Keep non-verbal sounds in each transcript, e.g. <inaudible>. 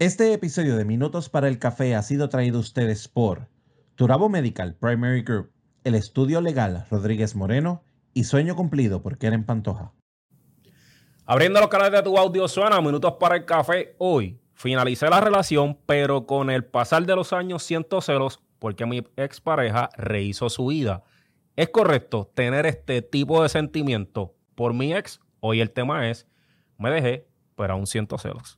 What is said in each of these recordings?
Este episodio de Minutos para el Café ha sido traído a ustedes por Turabo Medical Primary Group, el estudio legal Rodríguez Moreno y Sueño Cumplido por Keren Pantoja. Abriendo los canales de tu audio suena Minutos para el Café hoy. Finalicé la relación, pero con el pasar de los años siento celos porque mi expareja rehizo su vida. ¿Es correcto tener este tipo de sentimiento por mi ex? Hoy el tema es, me dejé, pero aún siento celos.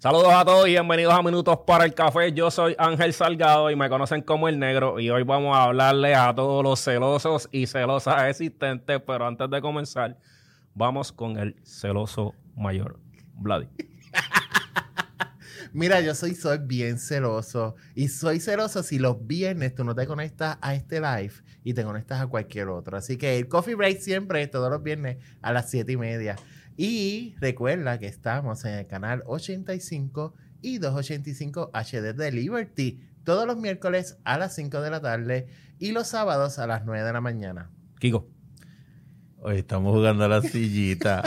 Saludos a todos y bienvenidos a Minutos para el Café. Yo soy Ángel Salgado y me conocen como el negro y hoy vamos a hablarle a todos los celosos y celosas existentes, pero antes de comenzar, vamos con el celoso mayor, Vladi. <laughs> Mira, yo soy, soy bien celoso y soy celoso si los viernes tú no te conectas a este live y te conectas a cualquier otro. Así que el coffee break siempre es todos los viernes a las 7 y media. Y recuerda que estamos en el canal 85 y 285 HD de Liberty todos los miércoles a las 5 de la tarde y los sábados a las 9 de la mañana. Kiko. Hoy estamos jugando a la sillita.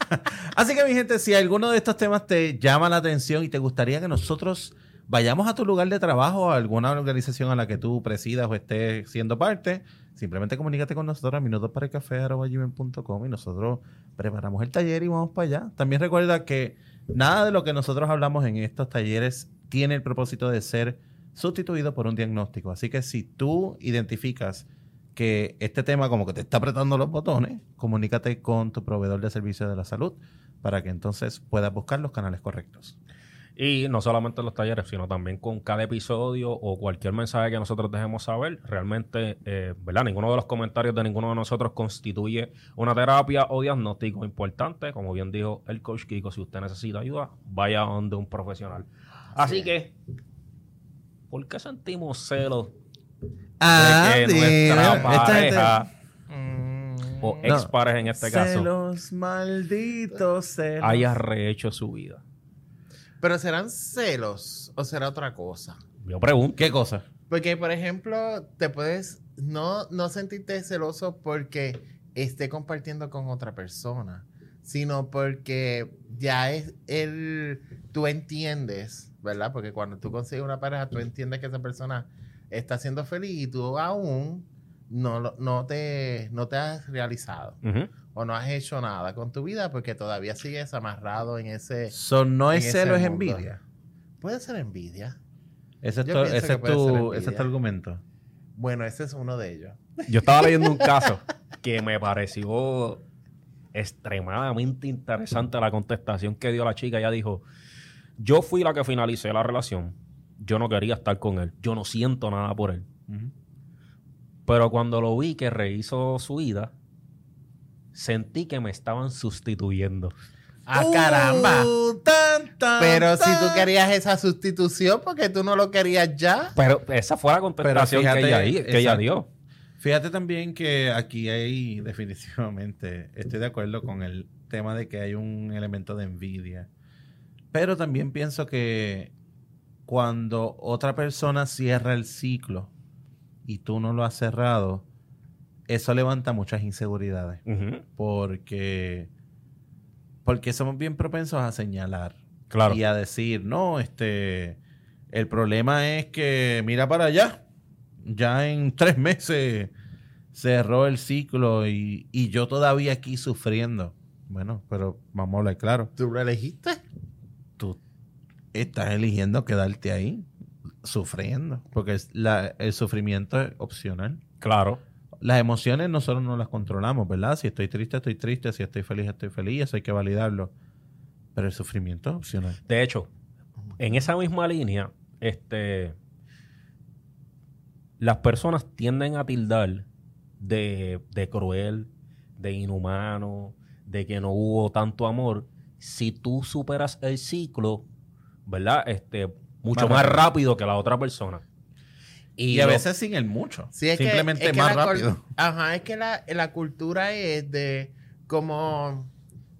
<laughs> Así que mi gente, si alguno de estos temas te llama la atención y te gustaría que nosotros vayamos a tu lugar de trabajo a alguna organización a la que tú presidas o estés siendo parte, simplemente comunícate con nosotros a minutosparelcafé.com y nosotros preparamos el taller y vamos para allá. También recuerda que nada de lo que nosotros hablamos en estos talleres tiene el propósito de ser sustituido por un diagnóstico. Así que si tú identificas que este tema como que te está apretando los botones, comunícate con tu proveedor de servicios de la salud para que entonces puedas buscar los canales correctos. Y no solamente los talleres, sino también con cada episodio o cualquier mensaje que nosotros dejemos saber. Realmente, eh, ¿verdad? Ninguno de los comentarios de ninguno de nosotros constituye una terapia o diagnóstico importante. Como bien dijo el coach Kiko, si usted necesita ayuda, vaya donde un profesional. Así que, ¿por qué sentimos celos Ah, de que dime. nuestra Esta pareja Mm, o No. expareja en este caso Celos, malditos celos. haya rehecho su vida? Pero serán celos o será otra cosa. Yo pregunto. ¿Qué cosa? Porque, por ejemplo, te puedes no, no sentirte celoso porque esté compartiendo con otra persona, sino porque ya es el, tú entiendes, ¿verdad? Porque cuando tú consigues una pareja, tú entiendes que esa persona está siendo feliz y tú aún no, lo- no, te, no te has realizado. O no has hecho nada con tu vida porque todavía sigues amarrado en ese... So, no es celo, es envidia. Puede ser envidia. Ese es, tu, ese es tu, ese es tu argumento. Bueno, ese es uno de ellos. Yo estaba leyendo un caso <laughs> que me pareció extremadamente interesante la contestación que dio la chica. Ella dijo, yo fui la que finalicé la relación. Yo no quería estar con él. Yo no siento nada por él. Pero cuando lo vi que rehizo su vida, sentí que me estaban sustituyendo. ¡Ah, caramba! Uh, tan, tan, Pero si tú querías esa sustitución porque tú no lo querías ya. Pero esa fue la contestación fíjate, que, ella, dio. Fíjate también que aquí hay <laughs> definitivamente, estoy de acuerdo con el tema de que hay un elemento de envidia. Pero también pienso que cuando otra persona cierra el ciclo y tú no lo has cerrado, eso levanta muchas inseguridades. Porque, porque somos bien propensos a señalar Claro. y a decir, no, este, el problema es que mira para allá, ya en tres meses cerró el ciclo y, y yo todavía aquí sufriendo. Bueno, pero vamos a hablar claro, ¿Tú lo elegiste? tú estás eligiendo quedarte ahí sufriendo, porque es la- el sufrimiento es opcional. Claro. Las emociones nosotros no las controlamos, ¿verdad? Si estoy triste, estoy triste, si estoy feliz, estoy feliz, eso hay que validarlo. Pero el sufrimiento es opcional. De hecho, en esa misma línea, este, las personas tienden a tildar de, de cruel, de inhumano, de que no hubo tanto amor. Si tú superas el ciclo, ¿verdad? Este, mucho Más más rápido. rápido que la otra persona. Y, Y a lo- veces sin el mucho. Sí, es que- Simplemente es que más rápido. Ajá, es que la, la cultura es de como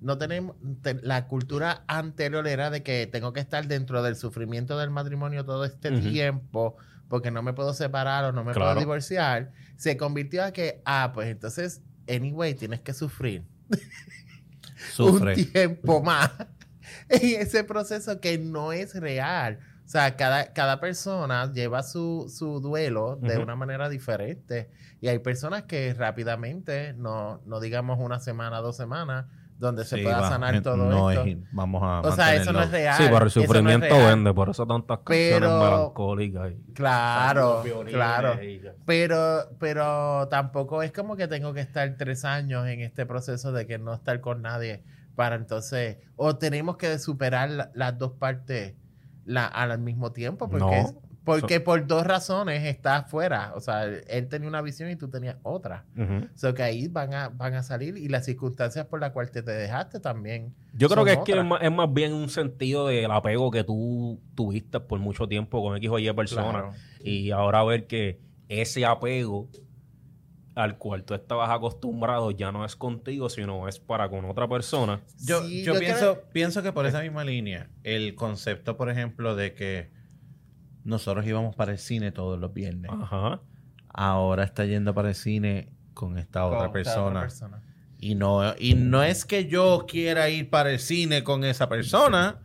no tenemos te- la cultura anterior era de que tengo que estar dentro del sufrimiento del matrimonio todo este tiempo porque no me puedo separar o no me Claro. puedo divorciar se convirtió a que ah pues entonces anyway tienes que sufrir <laughs> Sufre. un tiempo más <laughs> en ese proceso que no es real. O sea, cada, cada persona lleva su, su duelo de una manera diferente. Y hay personas que rápidamente, no, no digamos una semana, dos semanas, donde se pueda va, sanar todo no esto. es- vamos a o sea, eso no es real. Sí, pero el no sufrimiento real. vende, por eso tantas canciones Pero- melancólicas. y- Claro, claro. y- Pero, pero tampoco es como que tengo que estar tres años en este proceso de que no estar con nadie para entonces, o tenemos que superar la- las dos partes la- al mismo tiempo, porque, No. porque por dos razones estás fuera. O sea, él tenía una visión y tú tenías otra. Ujú. O sea, que ahí van a, van a salir y las circunstancias por las cuales te, te dejaste también. Yo creo que es que es más, es más bien un sentido del apego que tú tuviste por mucho tiempo con X o Y personas. Claro. Y ahora ver que ese apego al cual tú estabas acostumbrado ya no es contigo, sino es para con otra persona. Yo, Sí, yo yo pienso, creo- pienso que por esa misma línea, el concepto, por ejemplo, de que nosotros íbamos para el cine todos los viernes, Ajá. ahora está yendo para el cine con esta otra Con esta persona. persona. Y no, y no es que yo quiera ir para el cine con esa persona,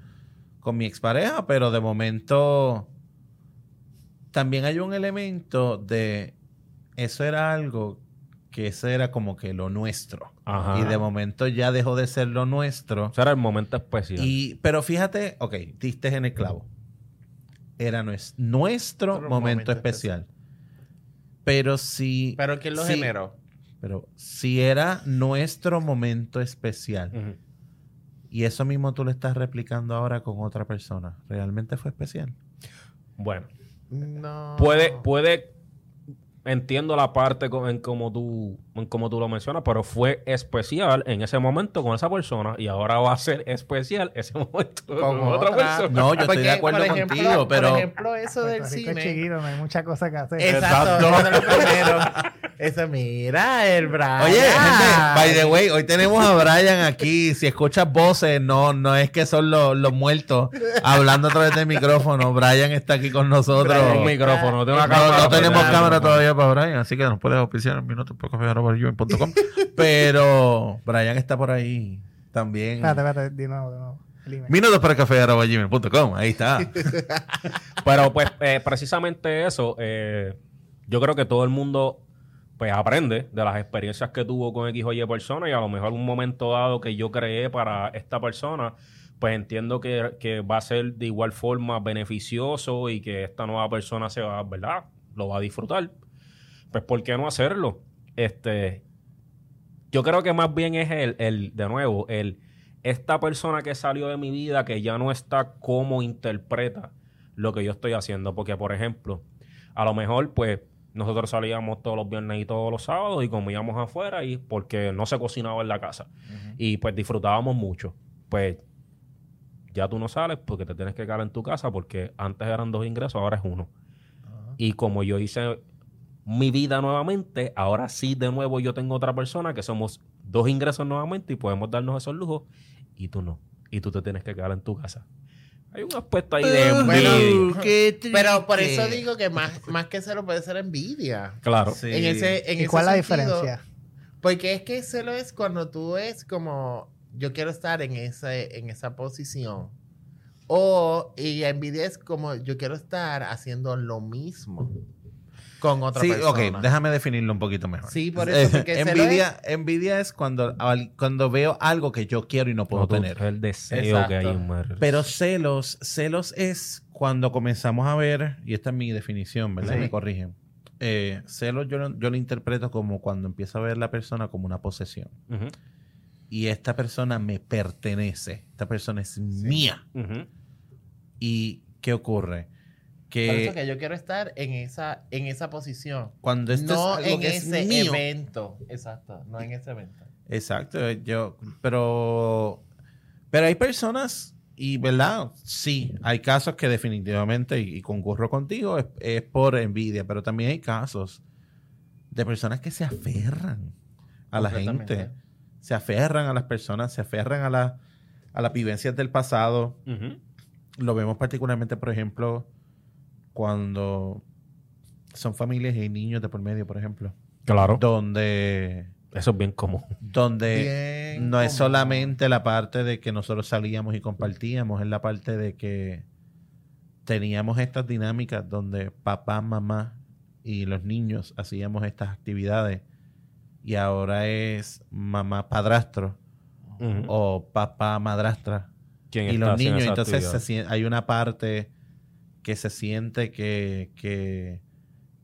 con mi expareja, pero de momento también hay un elemento de eso era algo que eso era como que lo nuestro. Ajá. Y de momento ya dejó de ser lo nuestro. Ese era el momento especial. Y, pero fíjate, ok, diste en el clavo. Era nues- nuestro Otro momento, momento especial. Pero si. Pero ¿quién lo generó? Pero si era nuestro momento especial y eso mismo tú lo estás replicando ahora con otra persona, ¿realmente fue especial? Bueno, No. puede, puede, entiendo la parte en como tú, en como tú lo mencionas, pero fue especial en ese momento con esa persona y ahora va a ser especial ese <laughs> momento con, Con otra, otra. persona. No, yo estoy de acuerdo ejemplo, contigo, pero. Por ejemplo, eso del cine. chiquito, no hay mucha cosa que hacer. Exacto. Exacto. eso es lo <laughs> primero. Eso, mira, el Brian. Oye, gente, by the way, hoy tenemos a Brian aquí. Si escuchas voces, no, no es que son los, los muertos hablando a través del micrófono. Brian está aquí con nosotros. Brian, un micrófono, no tiene una No, cámara, no tenemos cámara todavía para Brian, así que nos puedes auspiciar en minutos por café.com. <laughs> Pero Brian está por ahí también. Espérate, espérate, de nuevo, de nuevo. Minutos para café.com. Ahí está. <laughs> Pero pues eh, precisamente eso, eh, yo creo que todo el mundo pues aprende de las experiencias que tuvo con X o Y persona y a lo mejor un momento dado que yo creé para esta persona, pues entiendo que, que va a ser de igual forma beneficioso y que esta nueva persona se va, ¿verdad? Lo va a disfrutar. Pues ¿por qué no hacerlo? Este, yo creo que más bien es el, el de nuevo, el esta persona que salió de mi vida que ya no está como interpreta lo que yo estoy haciendo. Porque, por ejemplo, a lo mejor, pues, nosotros salíamos todos los viernes y todos los sábados y comíamos afuera y porque no se cocinaba en la casa. Y pues disfrutábamos mucho. Pues ya tú no sales porque te tienes que quedar en tu casa porque antes eran dos ingresos, ahora es uno. Y como yo hice mi vida nuevamente, ahora sí de nuevo yo tengo otra persona que somos dos ingresos nuevamente y podemos darnos esos lujos y tú no. Y tú te tienes que quedar en tu casa. Hay un aspecto ahí de Uh, bueno, envidia. qué Pero por eso digo que más, más que celo puede ser envidia. Claro. Sí. En ese, en ¿Y ese cuál es la diferencia? Porque es que celo es cuando tú es como yo quiero estar en ese, en esa posición. O y envidia es como yo quiero estar haciendo lo mismo con otra Sí, persona. ok, déjame definirlo un poquito mejor. Sí, por eso, porque celo envidia, envidia es cuando, cuando veo algo que yo quiero y no puedo No, tener. es el deseo Exacto. que hay en Mar- Pero celos, celos es cuando comenzamos a ver, y esta es mi definición, ¿verdad? Sí. Me corrigen. Eh, celos yo, lo- yo lo interpreto como cuando empiezo a ver la persona como una posesión. Y esta persona me pertenece. Esta persona es mía. ujú. ¿Y qué ocurre? Por Que, eso que yo quiero estar en esa, en esa posición. cuando esto no es algo en que es ese mío. evento. Exacto, no en ese evento. Exacto, yo, pero, pero hay personas, y, ¿verdad? Sí, hay casos que definitivamente, y, y concurro contigo, es, es por envidia, pero también hay casos de personas que se aferran a la gente, se aferran a las personas, se aferran a, la, a las vivencias del pasado. Lo vemos particularmente, por ejemplo, cuando son familias y niños de por medio, por ejemplo, Claro. donde, Eso es bien común. donde Bien no es solamente la parte de que nosotros salíamos y compartíamos, es la parte de que teníamos estas dinámicas donde papá, mamá y los niños hacíamos estas actividades y ahora es mamá padrastro o papá madrastra ¿Quién y está los niños. esa entonces se hay una parte que se siente que, que,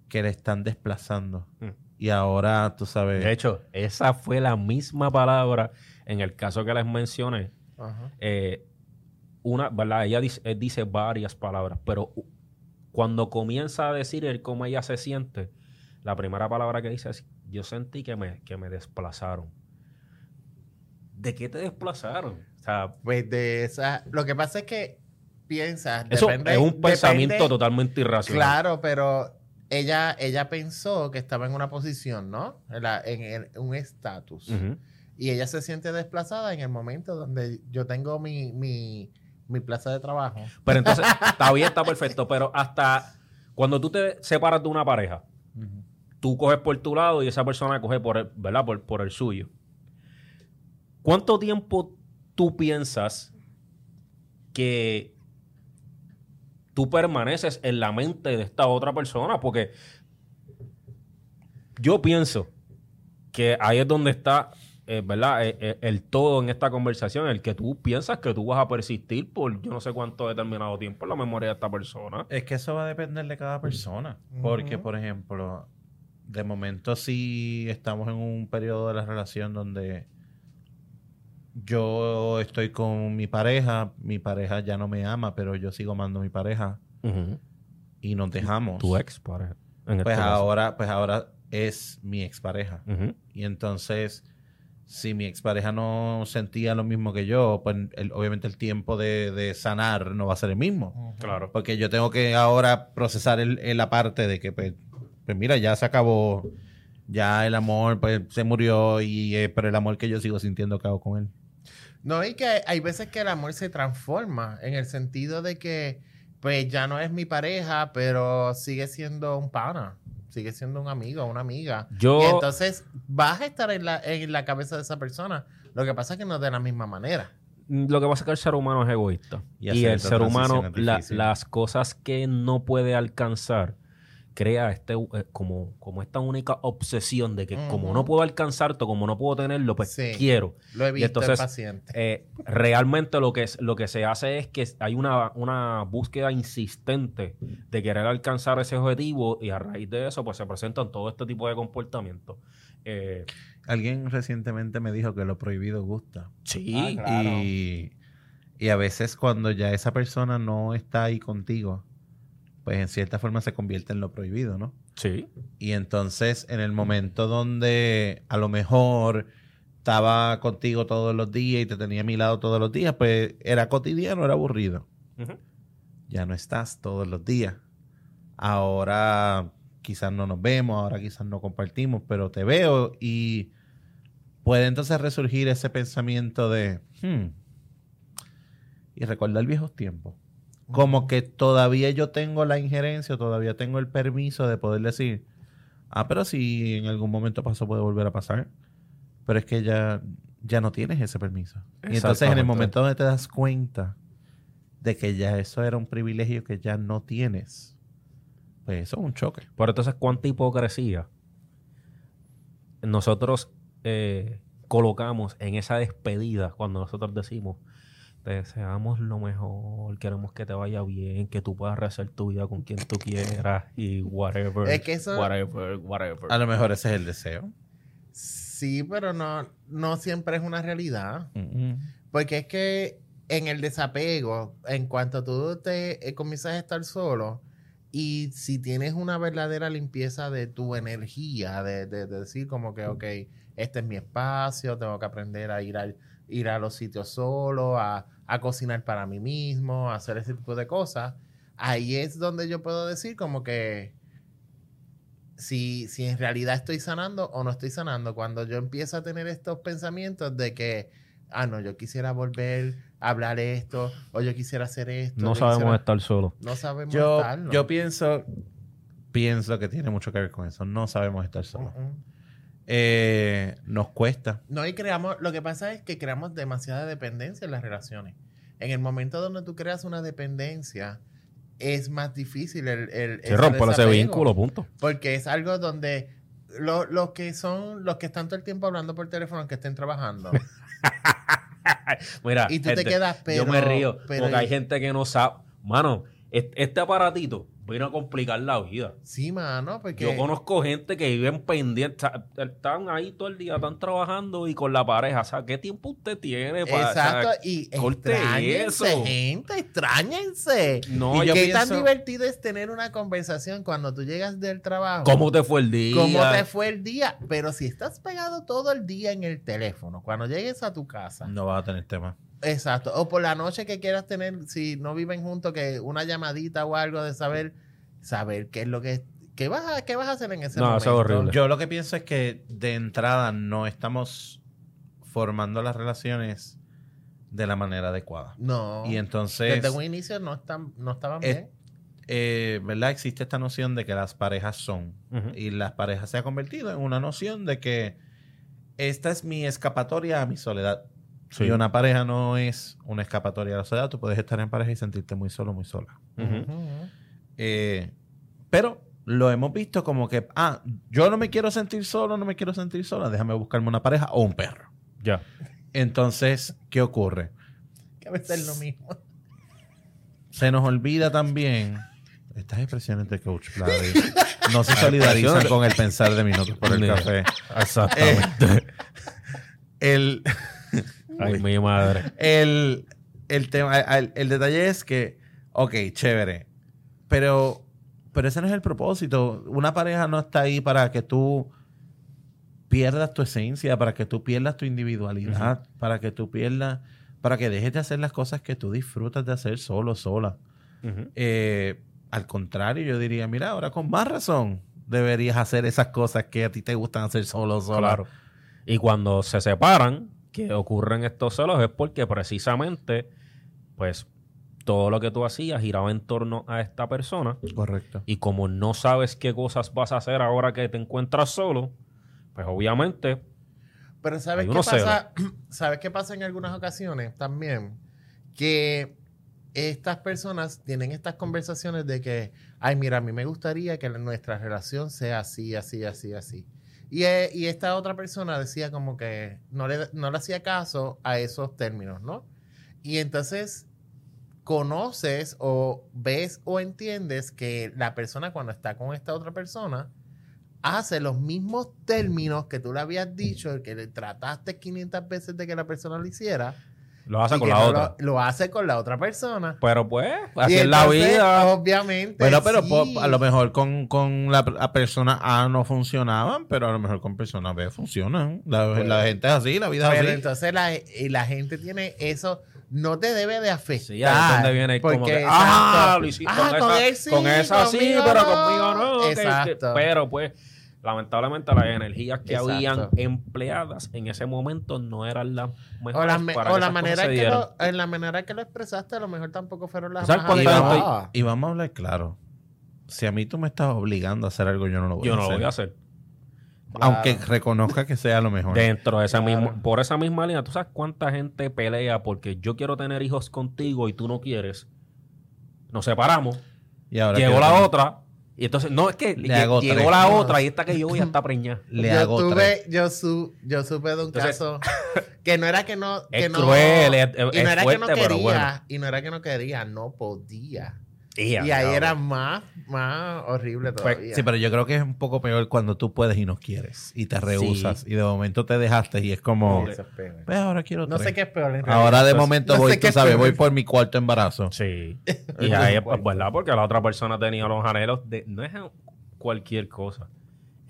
que le están desplazando Mm. y ahora tú sabes De hecho, esa fue la misma palabra en el caso que les mencioné. Ajá. eh, una, ¿verdad? Ella dice, él dice varias palabras, pero cuando comienza a decir él cómo ella se siente, la primera palabra que dice es, yo sentí que me, que me desplazaron. ¿De qué te desplazaron? O sea, Pues de esa. Lo que pasa es que piensas. eso depende- es un pensamiento depende- totalmente irracional. Claro, pero ella, ella pensó que estaba en una posición, ¿no? En, la- en el- un estatus. Y ella se siente desplazada en el momento donde yo tengo mi, mi, mi plaza de trabajo. Pero entonces, <laughs> está bien, está perfecto, pero hasta cuando tú te separas de una pareja, tú coges por tu lado y esa persona coge por el, ¿verdad? Por, por el suyo. ¿Cuánto tiempo tú piensas que tú permaneces en la mente de esta otra persona? Porque yo pienso que ahí es donde está, eh, ¿verdad? Eh, eh, el todo en esta conversación, el que tú piensas que tú vas a persistir por yo no sé cuánto determinado tiempo en la memoria de esta persona. Es que eso va a depender de cada persona. Porque, por ejemplo, de momento sí estamos en un periodo de la relación donde yo estoy con mi pareja, mi pareja ya no me ama, pero yo sigo amando a mi pareja y nos dejamos. Tu ex pareja. en Pues este caso. ahora, pues ahora es mi expareja. Ujú. Y entonces, si mi expareja no sentía lo mismo que yo, pues el- obviamente el tiempo de, de sanar no va a ser el mismo. Claro. Porque yo tengo que ahora procesar el, el la parte de que, pues, pues mira, ya se acabó, ya el amor pues, se murió, y eh, pero el amor que yo sigo sintiendo hago con él. No, y que hay veces que el amor se transforma en el sentido de que, pues ya no es mi pareja, pero sigue siendo un pana, sigue siendo un amigo, una amiga. Yo- Y entonces vas a estar en la, en la cabeza de esa persona. Lo que pasa es que no de la misma manera. Lo que pasa es que el ser humano es egoísta. Y el ser humano, es la- las cosas que no puede alcanzar, crea este eh, como, como esta única obsesión de que como no puedo alcanzarlo, como no puedo tenerlo, pues Sí. quiero. Lo he Y visto entonces, el paciente. Eh, realmente lo que, es, lo que se hace es que hay una, una búsqueda insistente de querer alcanzar ese objetivo y a raíz de eso pues se presentan todo este tipo de comportamientos. Eh, Alguien recientemente me dijo que lo prohibido gusta. sí, Ah, Claro. Y, y a veces cuando ya esa persona no está ahí contigo, pues en cierta forma se convierte en lo prohibido, ¿no? sí. Y entonces, en el momento donde a lo mejor estaba contigo todos los días y te tenía a mi lado todos los días, pues era cotidiano, era aburrido. Ya no estás todos los días. Ahora quizás no nos vemos, ahora quizás no compartimos, pero te veo y puede entonces resurgir ese pensamiento de, hmm, y recordar viejos tiempos. Como que todavía yo tengo la injerencia, todavía tengo el permiso de poder decir, ah, pero si en algún momento pasó puede volver a pasar. Pero es que ya, ya no tienes ese permiso. Y entonces en el momento donde te das cuenta de que ya eso era un privilegio que ya no tienes, pues eso es un choque. Pero entonces, ¿cuánta hipocresía nosotros eh, colocamos en esa despedida cuando nosotros decimos, te deseamos lo mejor, queremos que te vaya bien, que tú puedas rehacer tu vida con quien tú quieras y whatever. Es que eso- Whatever, whatever. A lo mejor ese es el deseo. Sí, pero no, no siempre es una realidad. Mm. Porque es que en el desapego, en cuanto tú te eh, comienzas a estar solo, y si tienes una verdadera limpieza de tu energía, de, de- de decir como que, ok, este es mi espacio, tengo que aprender a ir, al, ir a los sitios solo, a, a cocinar para mí mismo, a hacer ese tipo de cosas, ahí es donde yo puedo decir como que si, si en realidad estoy sanando o no estoy sanando. Cuando yo empiezo a tener estos pensamientos de que, ah, no, yo quisiera volver a hablar esto, o yo quisiera hacer esto. No sabemos quisiera- estar solos. No sabemos Yo, estarlo. yo pienso, pienso que tiene mucho que ver con eso. No sabemos estar solos. Mm, mm. Eh, nos cuesta. No, y creamos, lo que pasa es que creamos demasiada dependencia en las relaciones. En el momento donde tú creas una dependencia, es más difícil el, el Se rompe ese vínculo, punto. Porque es algo donde lo- los que son, los que están todo el tiempo hablando por teléfono, que estén trabajando. <laughs> Mira, y tú te quedas, pero... yo me río pero- porque hay gente que no sabe. Mano, est- este aparatito vino a complicar la vida. Sí, mano, porque... Yo conozco gente que viven pendientes, están ahí todo el día, están trabajando y con la pareja. O sea, ¿qué tiempo usted tiene para Exacto, o sea, y extrañense, eso. gente, extrañense. No, y yo qué pienso- tan divertido es tener una conversación cuando tú llegas del trabajo. ¿Cómo te fue el día? ¿Cómo te fue el día? Pero si estás pegado todo el día en el teléfono, cuando llegues a tu casa, No vas a tener tema. Exacto, o por la noche que quieras tener, si no viven juntos, que una llamadita o algo de saber, saber qué es lo que, qué vas a, qué vas a hacer en ese No, momento. eso es horrible. Yo lo que pienso es que de entrada no estamos formando las relaciones de la manera adecuada. No. Y entonces, Desde un inicio no, están, no estaban Es- bien. eh, ¿verdad? Existe esta noción de que las parejas son. Y las parejas se ha convertido en una noción de que esta es mi escapatoria a mi soledad. Sí. Y una pareja no es una escapatoria a la soledad. Tú puedes estar en pareja y sentirte muy solo, muy sola. Eh, pero lo hemos visto como que, ah, yo no me quiero sentir solo, no me quiero sentir sola, déjame buscarme una pareja o un perro. Ya. Entonces, ¿qué ocurre? Que a veces es lo mismo. Se nos olvida también estas expresiones de Coach <laughs> no se solidarizan con el pensar de minutos por el café. Exactamente. El, Ay, mi madre. el, el tema, el, el detalle es que, ok, chévere, pero, pero ese no es el propósito. Una pareja no está ahí para que tú pierdas tu esencia, para que tú pierdas tu individualidad, para que tú pierdas, para que dejes de hacer las cosas que tú disfrutas de hacer solo, sola. Eh, al contrario, yo diría, mira, ahora con más razón deberías hacer esas cosas que a ti te gustan hacer solo, sola. Claro. Y cuando se separan, que ocurren estos celos, es porque precisamente, pues, todo lo que tú hacías giraba en torno a esta persona. Correcto. Y como no sabes qué cosas vas a hacer ahora que te encuentras solo, pues obviamente, Pero ¿sabes Hay qué pasa? <clears throat> ¿Sabes qué pasa en algunas ocasiones también? Que estas personas tienen estas conversaciones de que, ay, mira, a mí me gustaría que nuestra relación sea así, así, así, así. Y, eh, y esta otra persona decía como que no le, no le hacía caso a esos términos, ¿no? Y entonces conoces o ves o entiendes que la persona cuando está con esta otra persona hace los mismos términos que tú le habías dicho, que le trataste 500 veces de que la persona lo hiciera. Lo hace y con la no otra. Lo, lo hace con la otra persona. Pero pues, así es la vida. Obviamente. Bueno, pero sí. po- a lo mejor con, con la, la persona A no funcionaban, pero a lo mejor con persona B funcionan. La, Bueno. la gente es así, la vida es Pero así. entonces la, la gente tiene eso, no te debe de afectar. Sí, donde viene como porque, que, ah, exacto. lo hiciste Ah, con, con esa, él sí, con esa sí, pero no. conmigo no. que- Exacto. pero pues, lamentablemente las energías que Exacto. habían empleadas en ese momento no eran las mejores O la, me- para o que la manera que lo, en la manera que lo expresaste, a lo mejor tampoco fueron las ¿Sabes más y, y vamos a hablar claro. Si a mí tú me estás obligando a hacer algo, yo no lo voy Yo a no lo hacer. voy a hacer. Aunque reconozca que sea lo mejor. Dentro de esa Claro. misma, por esa misma línea, ¿tú sabes cuánta gente pelea porque yo quiero tener hijos contigo y tú no quieres? Nos separamos, Y ahora llegó la tener- otra, y entonces, no, es que Le llegó tres. la otra y esta que yo voy hasta preñar. <laughs> Le yo hago tuve, yo, su, yo supe de un Entonces- caso <laughs> que no era que no. Que Es no, cruel, es- y no es era fuerte, que no quería. bueno. Y no era que no quería, no podía. Y, Y ahí era más, más horrible todavía. Sí, pero yo creo que es un poco peor cuando tú puedes y no quieres. Y te rehusas. Y de momento te dejaste y es como... Eso es peor. Pues ahora quiero No tres. sé qué es peor en realidad. Ahora de Entonces, momento no voy, tú es sabes, voy por mi cuarto embarazo. Sí. <laughs> Y ahí es pues, verdad, porque la otra persona tenía los anhelos de. No es cualquier cosa.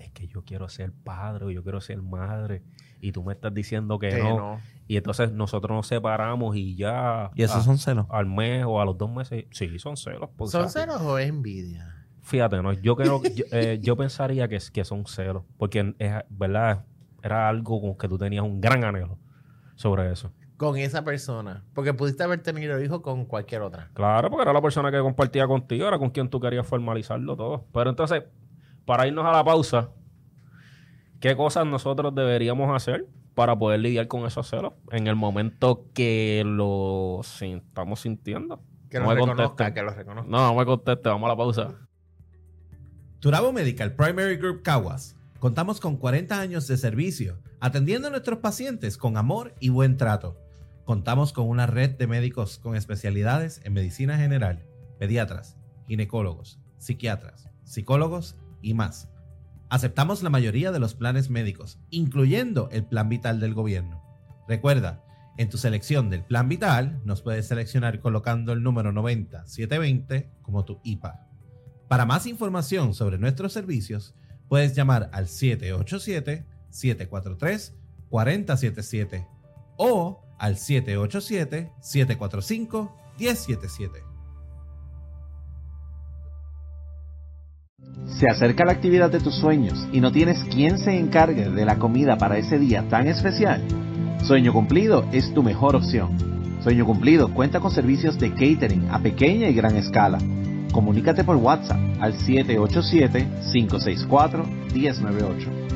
Es que yo quiero ser padre o yo quiero ser madre y tú me estás diciendo que, Que no. no. Y entonces nosotros nos separamos y ya ¿Y esos a- son celos? al mes o a los dos meses. Sí, son celos. pues, ¿Son celos o es envidia? Fíjate, no, yo creo yo, <laughs> eh, yo pensaría que, que son celos, porque es, verdad era algo con que tú tenías un gran anhelo sobre eso. Con esa persona. Porque pudiste haber tenido hijos con cualquier otra. Claro, porque era la persona que compartía contigo, era con quien tú querías formalizarlo todo. Pero entonces, para irnos a la pausa, ¿qué cosas nosotros deberíamos hacer para poder lidiar con esos celos en el momento que lo estamos sintiendo? Que No me reconozca, que los reconozca. No, no me conteste, vamos a la pausa. Turabo Medical Primary Group Caguas. Contamos con 40 años de servicio, atendiendo a nuestros pacientes con amor y buen trato. Contamos con una red de médicos con especialidades en medicina general, pediatras, ginecólogos, psiquiatras, psicólogos y más. Aceptamos la mayoría de los planes médicos, incluyendo el plan vital del gobierno. Recuerda, en tu selección del plan vital nos puedes seleccionar colocando el número 90720 como tu IPA. Para más información sobre nuestros servicios, puedes llamar al 787-743-4077 o al 787-745-1077. Se acerca la actividad de tus sueños y no tienes quien se encargue de la comida para ese día tan especial. Sueño Cumplido es tu mejor opción. Sueño Cumplido cuenta con servicios de catering a pequeña y gran escala. Comunícate por WhatsApp al 787-564-1098.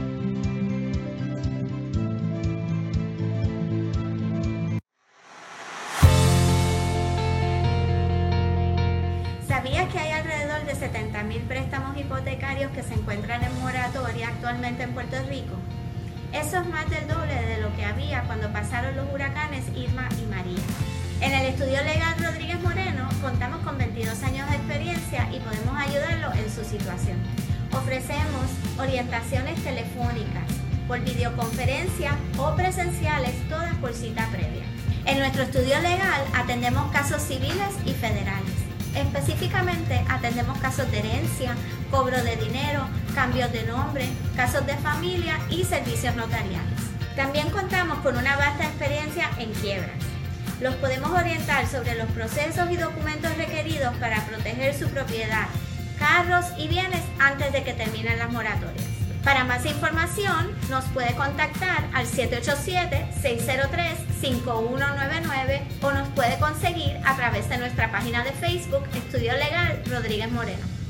Puerto Rico? Eso es más del doble de lo que había cuando pasaron los huracanes Irma y María. En el estudio legal Rodríguez Moreno contamos con 22 años de experiencia y podemos ayudarlo en su situación. Ofrecemos orientaciones telefónicas, por videoconferencia o presenciales, todas por cita previa. En nuestro estudio legal atendemos casos civiles y federales. Específicamente atendemos casos de herencia, cobro de dinero, cambios de nombre, casos de familia y servicios notariales. También contamos con una vasta experiencia en quiebras. Los podemos orientar sobre los procesos y documentos requeridos para proteger su propiedad, carros y bienes antes de que terminen las moratorias. Para más información, nos puede contactar al 787-603-5199 o nos puede conseguir a través de nuestra página de Facebook Estudio Legal Rodríguez Moreno.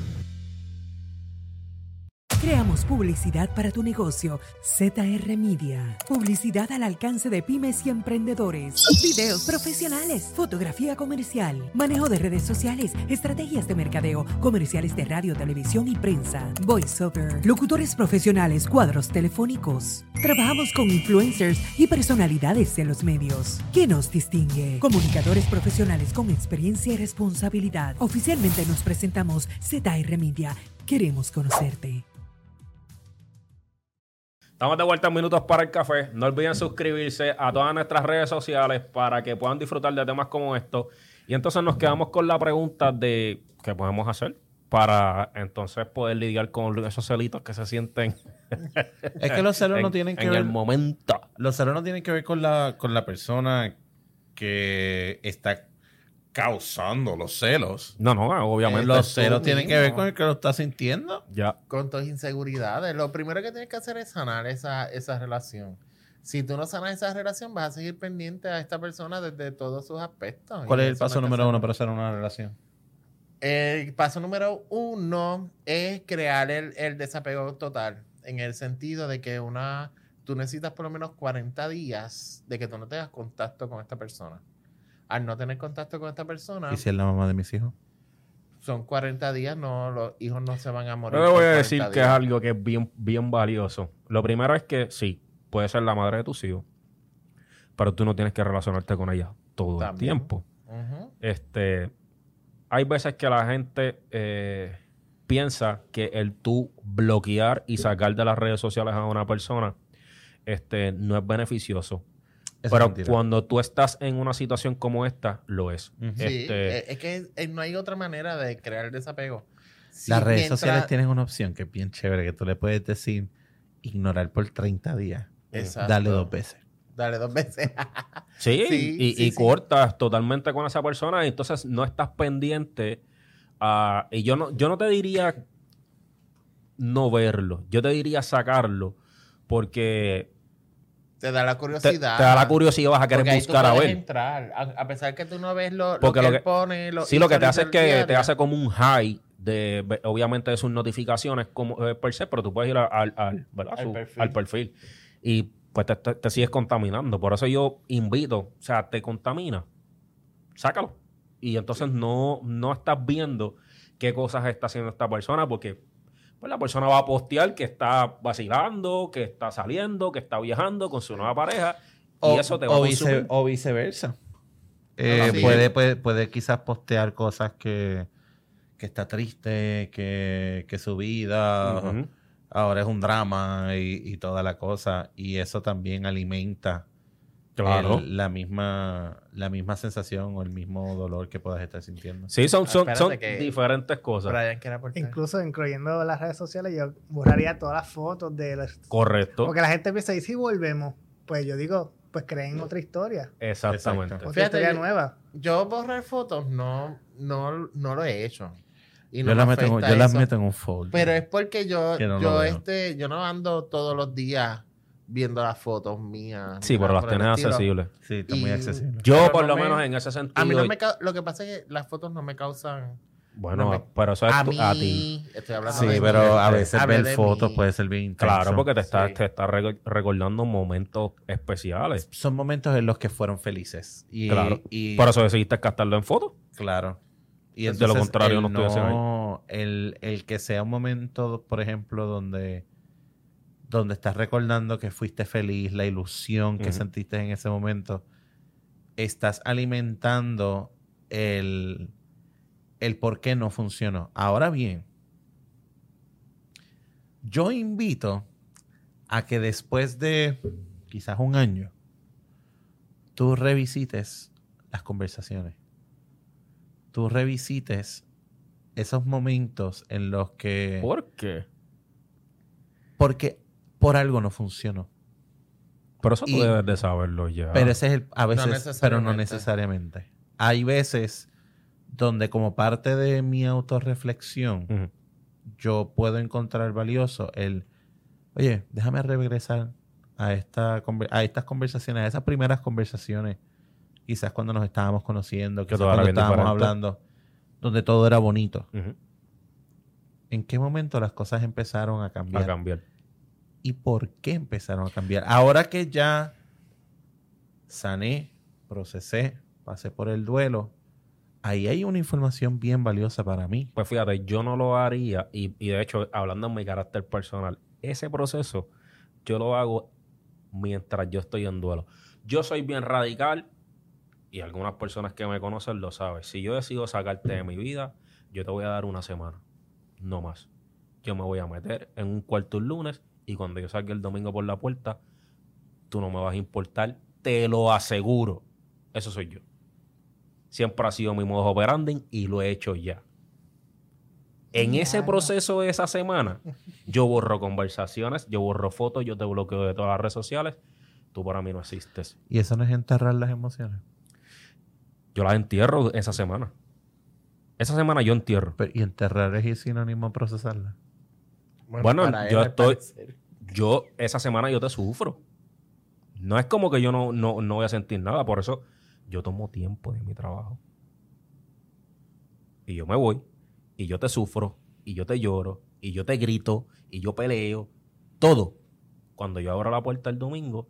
Creamos publicidad para tu negocio. ZR Media. Publicidad al alcance de pymes y emprendedores. Videos profesionales. Fotografía comercial. Manejo de redes sociales. Estrategias de mercadeo. Comerciales de radio, televisión y prensa. Voiceover. Locutores profesionales. Cuadros telefónicos. Trabajamos con influencers y personalidades de los medios. ¿Qué nos distingue? Comunicadores profesionales con experiencia y responsabilidad. Oficialmente nos presentamos ZR Media. Queremos conocerte. Estamos de vuelta en minutos para el café. No olviden suscribirse a todas nuestras redes sociales para que puedan disfrutar de temas como estos. Y entonces nos quedamos con la pregunta de qué podemos hacer para entonces poder lidiar con esos celitos que se sienten Es que los celos <laughs> en, no tienen que en ver... el momento. Los celos no tienen que ver con la, con la persona que está causando los celos. No, no, obviamente. los celos tienen que ver con el que lo está sintiendo. Ya. Con tus inseguridades. Lo primero que tienes que hacer es sanar esa, esa relación. Si tú no sanas esa relación, vas a seguir pendiente a esta persona desde todos sus aspectos. ¿Cuál es el paso número uno para hacer una relación? El paso número uno es crear el, el desapego total, en el sentido de que una, tú necesitas por lo menos 40 días de que tú no tengas contacto con esta persona. Al no tener contacto con esta persona, ¿Y si es la mamá de mis hijos? son 40 días, no, los hijos no se van a morir. Yo le voy a 40 decir que es algo que es bien, bien valioso. Lo primero es que sí, puede ser la madre de tus hijos, pero tú no tienes que relacionarte con ella todo el tiempo. Este, hay veces que la gente eh, piensa que el tú bloquear y sacar de las redes sociales a una persona este, no es beneficioso. Eso Pero cuando tú estás en una situación como esta, lo es. Sí, Este- eh, es que eh, no hay otra manera de crear el desapego. Si Las redes mientras- sociales tienen una opción que es bien chévere, que tú le puedes decir ignorar por 30 días. Exacto. Dale dos veces. Dale dos veces. <laughs> Sí, Sí, y, sí, y sí. cortas totalmente con esa persona y entonces no estás pendiente a... Y yo no, yo no te diría no verlo, yo te diría sacarlo porque te da la curiosidad. te da la curiosidad, vas a querer Porque ahí tú buscar a ver. entrar. A, a pesar que tú no ves lo, lo que, lo él que- pone. Lo Sí, lo que te hace es que te hace como un high de, obviamente, de sus notificaciones como eh, per se, pero tú puedes ir al, al, ¿verdad? Al Su- perfil. al perfil. Y pues te, te- te sigues contaminando. Por eso yo invito, o sea, te contamina, sácalo. Y entonces no, no estás viendo qué cosas está haciendo esta persona porque pues, la persona va a postear que está vacilando, que está saliendo, que está viajando con su nueva pareja. y eso te va a o, vice- consumir. o viceversa. Eh, sí. puede, puede, puede quizás postear cosas que, que está triste, que, que su vida ahora es un drama y, y toda la cosa. Y eso también alimenta Claro. el- la, misma, la misma sensación o el mismo dolor que puedas estar sintiendo. Sí, son, son, Espérate son que- diferentes cosas. Incluso incluyendo las redes sociales, yo borraría todas las fotos de los... Correcto. Porque la gente piensa, ¿y si volvemos? Pues yo digo, pues creen otra historia. Exactamente. Otra Fíjate, historia yo- nueva. Yo borrar fotos no, no, no lo he hecho. Y yo no las, me meto, yo las meto en un folder. Pero es porque yo, no yo, este, yo no ando todos los días viendo las fotos mías. Sí, pero las estilo. accesibles. sí, está muy accesible. Yo, por no lo me- menos en ese sentido. A mí no me lo que pasa es que las fotos no me causan Bueno, no me- pero eso es a tu- mí, a ti. estoy hablando Sí, de mí, pero a veces ver de fotos mí. puede ser bien intenso. Claro, porque te está, Sí. te está re- recordando momentos especiales. son momentos en los que fueron felices. Y, Claro. y- Por eso decidiste captarlo en fotos. Claro. Y De lo contrario, el no estuviesen ahí. no- El, el que sea un momento, por ejemplo, donde, donde estás recordando que fuiste feliz, la ilusión que sentiste en ese momento, estás alimentando el, el por qué no funcionó. Ahora bien, yo invito a que después de quizás un año, tú revisites las conversaciones. Tú revisites esos momentos en los que... ¿Por qué? Porque por algo no funcionó. Pero eso tú Y- debes de saberlo ya. Pero ese es el, a veces, pero no necesariamente. Hay veces donde como parte de mi autorreflexión, yo puedo encontrar valioso el, oye, déjame regresar a, esta, conver- a estas conversaciones, a esas primeras conversaciones, quizás cuando nos estábamos conociendo, Que quizás cuando estábamos diferente. hablando, donde todo era bonito. ¿En qué momento las cosas empezaron a cambiar? A cambiar. ¿Y por qué empezaron a cambiar? Ahora que ya sané, procesé, pasé por el duelo, ahí hay una información bien valiosa para mí. Pues fíjate, yo no lo haría, y, y de hecho, hablando en mi carácter personal, ese proceso yo lo hago mientras yo estoy en duelo. Yo soy bien radical, y algunas personas que me conocen lo saben. Si yo decido sacarte de mi vida, yo te voy a dar una semana, no más. Yo me voy a meter en un cuarto un lunes, y cuando yo salga el domingo por la puerta, tú no me vas a importar, te lo aseguro. Eso soy yo. Siempre ha sido mi modo operandi y lo he hecho ya. En ese proceso de esa semana, yo borro conversaciones, yo borro fotos, yo te bloqueo de todas las redes sociales. Tú para mí no existes. Y eso no es enterrar las emociones. Yo las entierro esa semana. Esa semana yo entierro. Pero- y enterrar es sinónimo a procesarlas. Bueno, yo estoy- parecer. Yo, esa semana yo te sufro. No es como que yo no, no, no voy a sentir nada. Por eso yo tomo tiempo de mi trabajo. Y yo me voy. Y yo te sufro. Y yo te lloro. Y yo te grito. Y yo peleo. Todo. Cuando yo abro la puerta el domingo,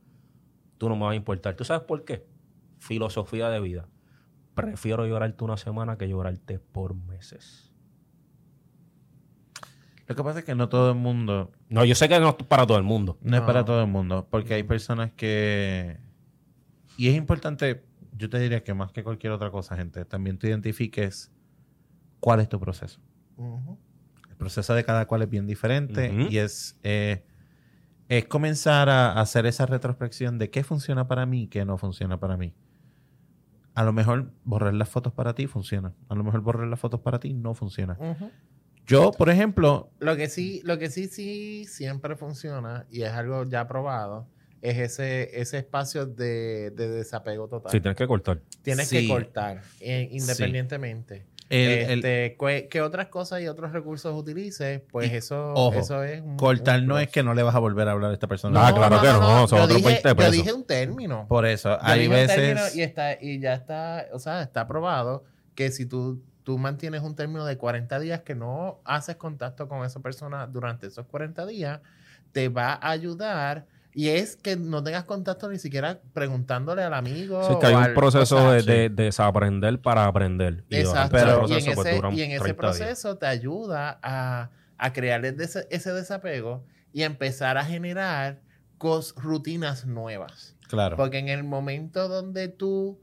tú no me vas a importar. ¿Tú sabes por qué? Filosofía de vida. Prefiero llorarte una semana que llorarte por meses. Lo que pasa es que no todo el mundo, No, yo sé que no es para todo el mundo. no es para todo el mundo, porque hay personas que... Y es importante, yo te diría que más que cualquier otra cosa, gente, también tú identifiques cuál es tu proceso. El proceso de cada cual es bien diferente y es, eh, es comenzar a hacer esa retrospección de qué funciona para mí y qué no funciona para mí. A lo mejor borrar las fotos para ti funciona. A lo mejor borrar las fotos para ti no funciona. Ujú. Yo, por ejemplo, Lo que sí, lo que sí, sí siempre funciona y es algo ya probado, es ese, ese espacio de, de desapego total. Sí, tienes que cortar. Tienes Sí. que cortar, eh, independientemente. el- el- este, ¿qué, qué otras cosas y otros recursos utilices? Pues Y, eso, ojo, eso es un- cortar un no es que no le vas a volver a hablar a esta persona. Ah, claro que no, son Yo otros dije, 20 yo dije un término. Por eso, Yo hay dije un término veces... y, está, y ya está, o sea, está probado que si tú, tú mantienes un término de 40 días que no haces contacto con esa persona durante esos 40 días, te va a ayudar. Y es que no tengas contacto ni siquiera preguntándole al amigo. Sí, que hay un al- proceso o sea, de, sí. de- de desaprender para aprender. Y Exacto. en pues, y en ese 30 días. proceso te ayuda a, a crear ese, ese desapego y empezar a generar cos, rutinas nuevas. Claro. Porque en el momento donde tú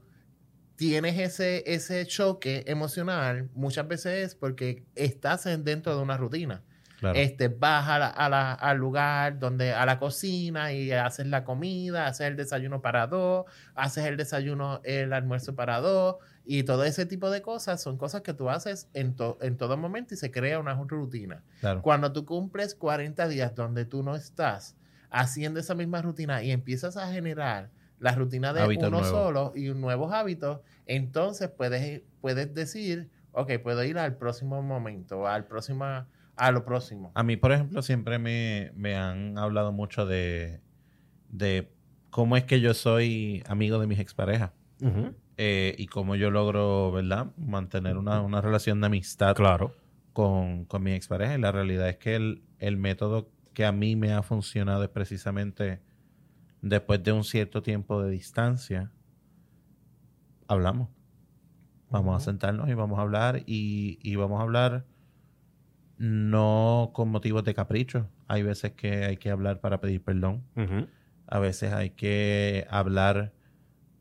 tienes ese, ese choque emocional, muchas veces es porque estás en- dentro de una rutina. claro. Este, vas a la- a la- al lugar donde, a la cocina y haces la comida, haces el desayuno para dos, haces el desayuno, el almuerzo para dos, y todo ese tipo de cosas son cosas que tú haces en, to- en todo momento y se crea una rutina. claro. Cuando tú cumples 40 días donde tú no estás haciendo esa misma rutina y empiezas a generar la rutina de Hábitos uno nuevos. solo y nuevos hábitos, entonces puedes, puedes decir, ok, puedo ir al próximo momento, al próximo, a lo próximo. A mí, por ejemplo, siempre me, me han hablado mucho de, de cómo es que yo soy amigo de mis exparejas eh, y cómo yo logro, ¿verdad?, mantener una, una relación de amistad Claro. con, con mi expareja. Y la realidad es que el, el método que a mí me ha funcionado es precisamente después de un cierto tiempo de distancia, hablamos. Vamos a sentarnos y vamos a hablar y, y vamos a hablar no con motivos de capricho. Hay veces que hay que hablar para pedir perdón. A veces hay que hablar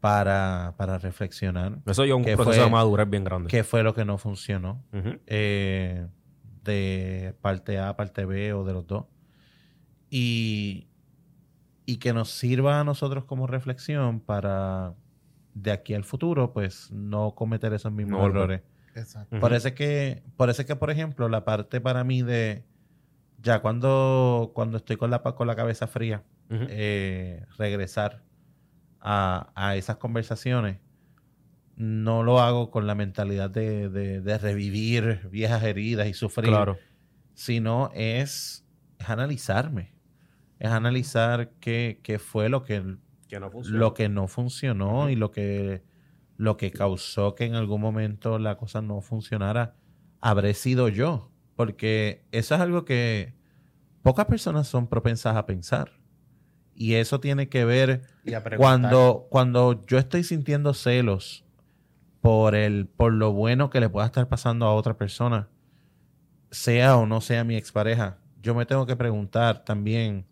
para, para reflexionar. Eso ya es un ¿Qué proceso fue? de madurez bien grande. ¿Qué fue lo que no funcionó? Eh, de parte A, parte B o de los dos. Y, y que nos sirva a nosotros como reflexión para de aquí al futuro, pues no cometer esos mismos No errores. Exacto. Ujú. Por eso es que, por eso es que, por ejemplo, la parte para mí de ya cuando, cuando estoy con la, con la cabeza fría, eh, regresar a, a esas conversaciones, no lo hago con la mentalidad de, de- de revivir viejas heridas y sufrir, Claro. sino es, es analizarme, es analizar qué, qué fue lo que, Que no lo que no funcionó y lo que, lo que causó que en algún momento la cosa no funcionara, habré sido yo. Porque eso es algo que pocas personas son propensas a pensar. Y eso tiene que ver cuando, cuando yo estoy sintiendo celos por el, por lo bueno que le pueda estar pasando a otra persona, sea o no sea mi expareja, yo me tengo que preguntar también,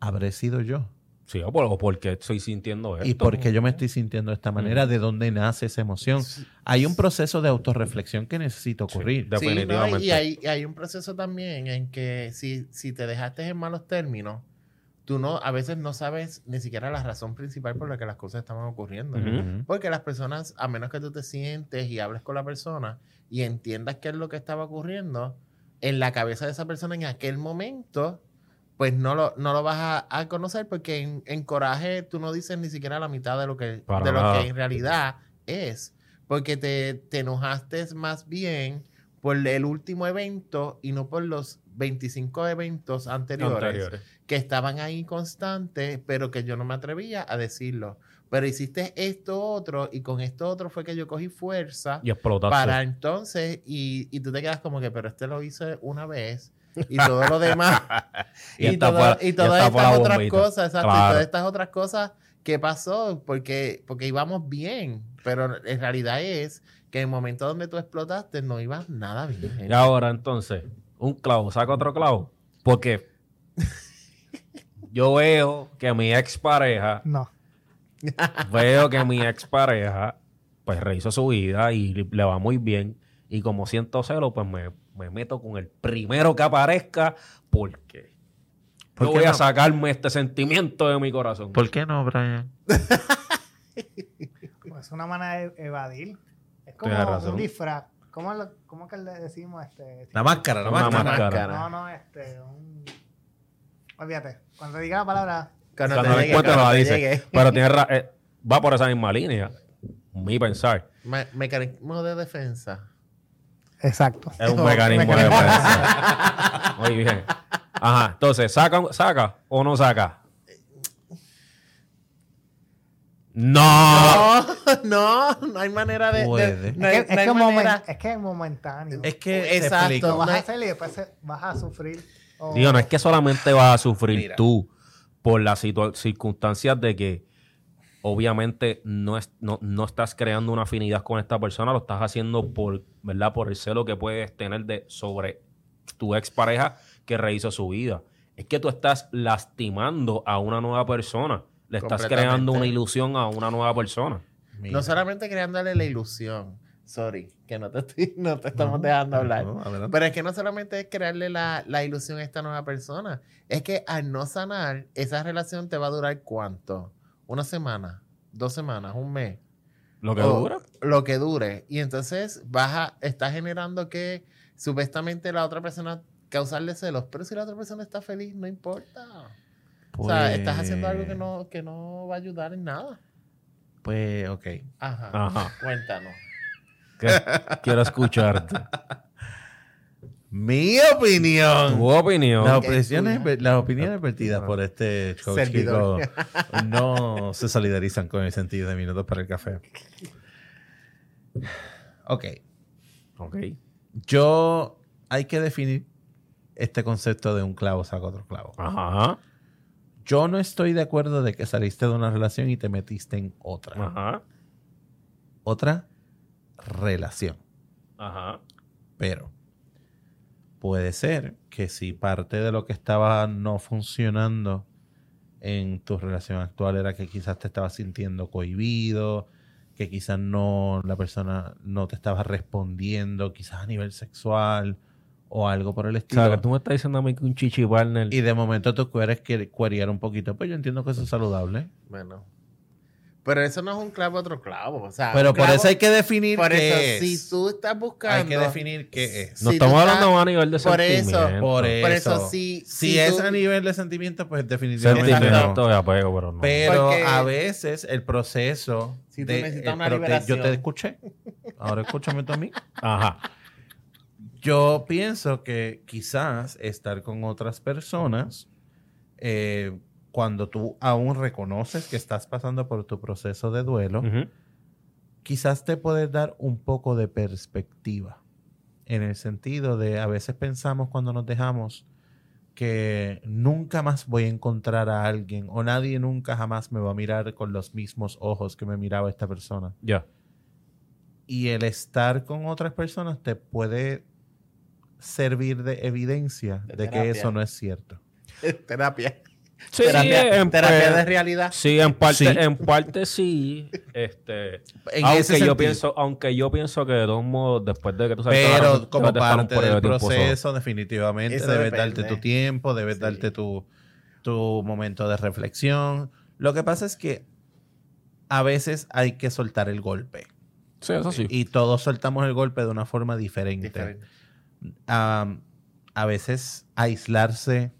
¿habré sido yo? Sí, o, por, o porque estoy sintiendo esto. ¿Y por qué yo me estoy sintiendo de esta manera? ¿De dónde nace esa emoción? Hay un proceso de autorreflexión que necesita Sí, ocurrir. Sí, ¿no? Definitivamente. Y hay, y hay un proceso también en que si, si te dejaste en malos términos, tú no, a veces no sabes ni siquiera la razón principal por la que las cosas estaban ocurriendo. Porque las personas, a menos que tú te sientes y hables con la persona y entiendas qué es lo que estaba ocurriendo, en la cabeza de esa persona en aquel momento, pues no lo, no lo vas a, a conocer porque en, en coraje tú no dices ni siquiera la mitad de lo que, Para de lo que en realidad es. Porque te, te enojaste más bien por el último evento y no por los 25 eventos anteriores Anteriores. que estaban ahí constantes, pero que yo no me atrevía a decirlo. Pero hiciste esto otro y con esto otro fue que yo cogí fuerza Y explotaste. para entonces y, y tú te quedas como que, pero este lo hice una vez y todo lo demás <laughs> Y y, todo- y todas estas otras bombita. cosas, exacto, y todas estas otras cosas que pasó porque, porque íbamos bien, pero en realidad es que en el momento donde tú explotaste no ibas nada bien. Y ahora entonces, un clavo, saca otro clavo. Porque yo veo que mi expareja, No. veo que mi expareja, pues rehizo su vida y le va muy bien. Y como siento celo, pues me, me meto con el primero que aparezca porque ¿Por yo qué voy a no? sacarme este sentimiento de mi corazón. ¿Por qué no, Brian? Pues <laughs> es una manera de evadir. Es como un disfraz. ¿Cómo, lo, ¿Cómo que le decimos este? La máscara, la Una máscara. máscara. No, no, este. Un... Olvídate. Cuando diga la palabra. Cuando, Cuando te llegue, cuando la te dice. llegue. Pero tiene ra- eh, va por esa misma línea. Mi pensar. Me- mecanismo de defensa. Exacto. Es un <laughs> mecanismo de defensa. <laughs> Muy bien. Ajá. Entonces, ¿saca, ¿saca o no saca? No. No, no, no hay manera de. de- Puede. no es, que, no es que manera. es que es momentáneo. Es que te Exacto. vas a hacer y después vas a sufrir. o- Digo, no es que solamente vas a sufrir Mira. tú por las circunstancias de que obviamente no, es, no, no estás creando una afinidad con esta persona, lo estás haciendo por, ¿verdad? Por el celo que puedes tener de sobre tu expareja que rehizo su vida. Es que tú estás lastimando a una nueva persona. Le estás creando una ilusión a una nueva persona. Mira. No solamente creándole la ilusión. Sorry, que no te, estoy- no te estamos dejando hablar. No. Pero es que no solamente es crearle la, la ilusión a esta nueva persona. Es que al no sanar, esa relación te va a durar cuánto? Una semana, dos semanas, un mes. Lo que O dura. Lo que dure. Y entonces vas a, estás generando que supuestamente la otra persona causarle celos. Pero si la otra persona está feliz, no importa. O sea, estás haciendo algo que Pues- no, que no va a ayudar en nada. Pues, ok. Ajá. Ajá. Cuéntanos. Quiero escucharte. <laughs> Mi opinión. Tu opinión. Las ¿Qué opiniones, las opiniones vertidas por este coach Servidor. Kiko <laughs> no se solidarizan con el sentido de minutos para el café. Ok. Ok. Yo hay que definir este concepto de un clavo saca otro clavo. Ajá. Yo no estoy de acuerdo de que saliste de una relación y te metiste en otra. Ajá. Otra relación. Ajá. Pero puede ser que si parte de lo que estaba no funcionando en tu relación actual era que quizás te estabas sintiendo cohibido, que quizás no la persona no te estaba respondiendo, quizás a nivel sexual o algo por el O estilo. sea, que tú me estás diciendo a mí que un chichi. Y de momento tú quieres que cuerear un poquito. Pues yo entiendo que eso es saludable. Bueno. Pero eso no es un clavo otro clavo. O sea, Pero por clavo- eso hay que definir Por qué eso, es. si tú estás buscando. Hay que definir qué es. no si estamos tú estás- hablando más a nivel de por eso, sentimiento. Por eso, Por eso, si- si, si es tú- a nivel de sentimiento, pues definitivamente Sentimiento no. de apego, pero no. Pero Porque- a veces el proceso. Si tú de- necesitas una liberación. Yo te escuché. <laughs> Ahora escúchame tú a mí. Ajá. Yo pienso que quizás estar con otras personas, eh, cuando tú aún reconoces que estás pasando por tu proceso de duelo, Ujú. quizás te puedes dar un poco de perspectiva. En el sentido de a veces pensamos cuando nos dejamos que nunca más voy a encontrar a alguien o nadie nunca jamás me va a mirar con los mismos ojos que me miraba esta persona. Ya. Y el estar con otras personas te puede servir de evidencia De de, que eso no es cierto. <laughs> terapia. Sí, terapia, en, terapia pe- de realidad. sí, en parte, Sí. en parte sí. Este, <laughs> En ese aunque yo pienso, aunque yo pienso que de todos modos, después de que tú la Pero como parte del proceso, definitivamente Eso debes depende. darte tu tiempo, debes Sí. darte tu, tu momento de reflexión. Lo que pasa es que a veces hay que soltar el golpe. Sí, eso sí. Y todos soltamos el golpe de una forma diferente. Diferente. A veces aislarse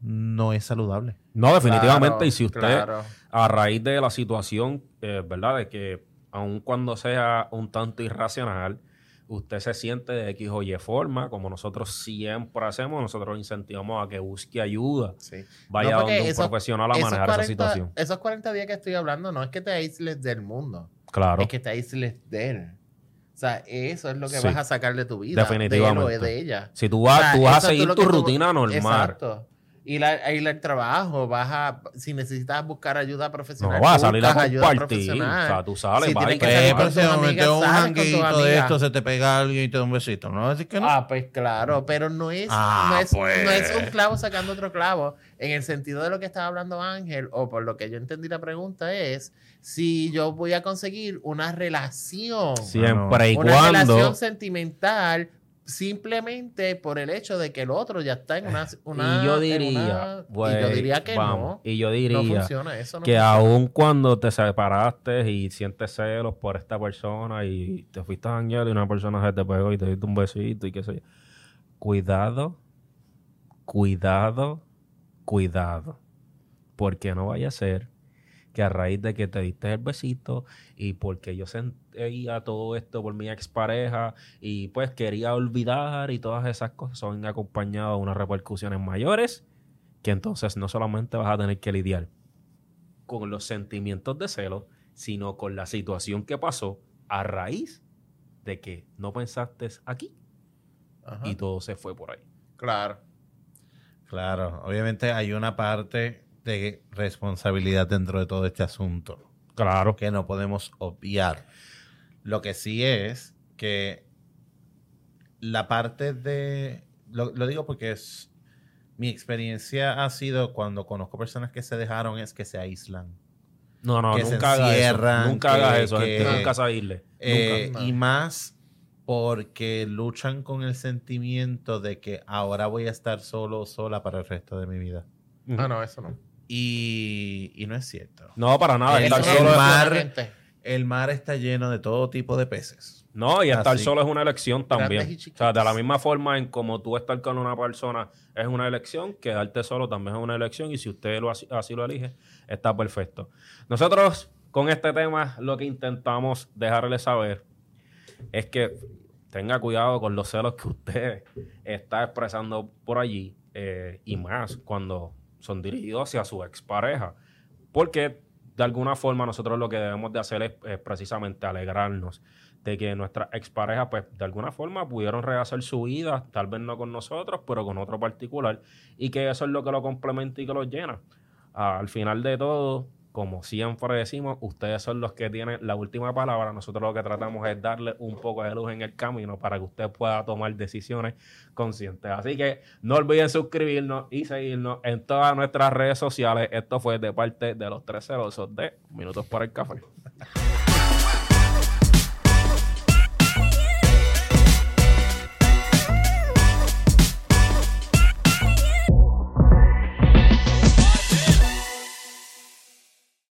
no es saludable. No, definitivamente. Claro, y si usted, claro. a raíz de la situación, eh, ¿verdad? De que aun cuando sea un tanto irracional, usted se siente de X o Y forma, como nosotros siempre hacemos, nosotros incentivamos a que busque ayuda. Sí. Vaya No, donde un esos- profesional a manejar 40 esa situación. Esos 40 días que estoy hablando no es que te aísles del mundo, Claro. es que te aísles de él. O sea, eso es lo que Sí. vas a sacar de tu vida. Definitivamente. De él o de ella. Si tú vas, O sea, tú vas a seguir tu rutina normal. Exacto. Ir, a, ir al trabajo, vas a, si necesitas buscar ayuda No, profesional, vas a salir a compartir. O sea, tú sales, Si vas tienes y que te salir con tus amigas, un janguito de esto, se te pega alguien y te da un besito. No vas a decir que no. Ah, pues claro, pero no es, Ah, no, es, pues. no es un clavo sacando otro clavo. En el sentido de lo que estaba hablando Ángel, o por lo que yo entendí la pregunta, es si yo voy a conseguir una relación, Siempre y una relación cuando. sentimental simplemente por el hecho de que el otro ya está en una... una- y yo diría, una- y yo diría que vamos, no. y yo No diría funciona eso. No que funciona. aun cuando te separaste y sientes celos por esta persona y te fuiste a janguear y una persona se te pegó y te diste un besito y qué sé yo. Cuidado, cuidado, cuidado. Porque no vaya a ser que a raíz de que te diste el besito y porque yo sentía todo esto por mi expareja y pues quería olvidar y todas esas cosas son acompañadas de unas repercusiones mayores que entonces no solamente vas a tener que lidiar con los sentimientos de celo, sino con la situación que pasó a raíz de que no pensaste aquí Ajá. y todo se fue por ahí. Claro. Claro, obviamente hay una parte de responsabilidad dentro de todo este asunto Claro. que no podemos obviar. Lo que sí es que la parte de... Lo, lo digo porque es... Mi experiencia ha sido cuando conozco personas que se dejaron es que se aíslan. No, no, Que se nunca hagas eso. Nunca que- hagas eso, que- gente, nunca salirle. Eh, Nunca. y más porque luchan con el sentimiento de que ahora voy a estar solo o sola para el resto de mi vida. Ah, no, eso no. Y, y no es cierto. No, para nada. El- estar solo mar- El mar está lleno de todo tipo de peces. No, y estar Así. solo es una elección también. O sea, de la misma forma en como tú estar con una persona es una elección, quedarte solo también es una elección y si usted lo así, así lo elige, está perfecto. Nosotros con este tema lo que intentamos dejarle saber es que tenga cuidado con los celos que usted está expresando por allí eh, y más cuando son dirigidos hacia su expareja. Porque de alguna forma nosotros lo que debemos de hacer es, precisamente alegrarnos de que nuestras exparejas, pues de alguna forma pudieron rehacer su vida, tal vez no con nosotros, pero con otro particular, y que eso es lo que lo complementa y que lo llena. Al final de todo, como siempre decimos, ustedes son los que tienen la última palabra. Nosotros lo que tratamos es darle un poco de luz en el camino para que usted pueda tomar decisiones conscientes. Así que no olviden suscribirnos y seguirnos en todas nuestras redes sociales. Esto fue de parte de los tres celosos de Minutos para el Café.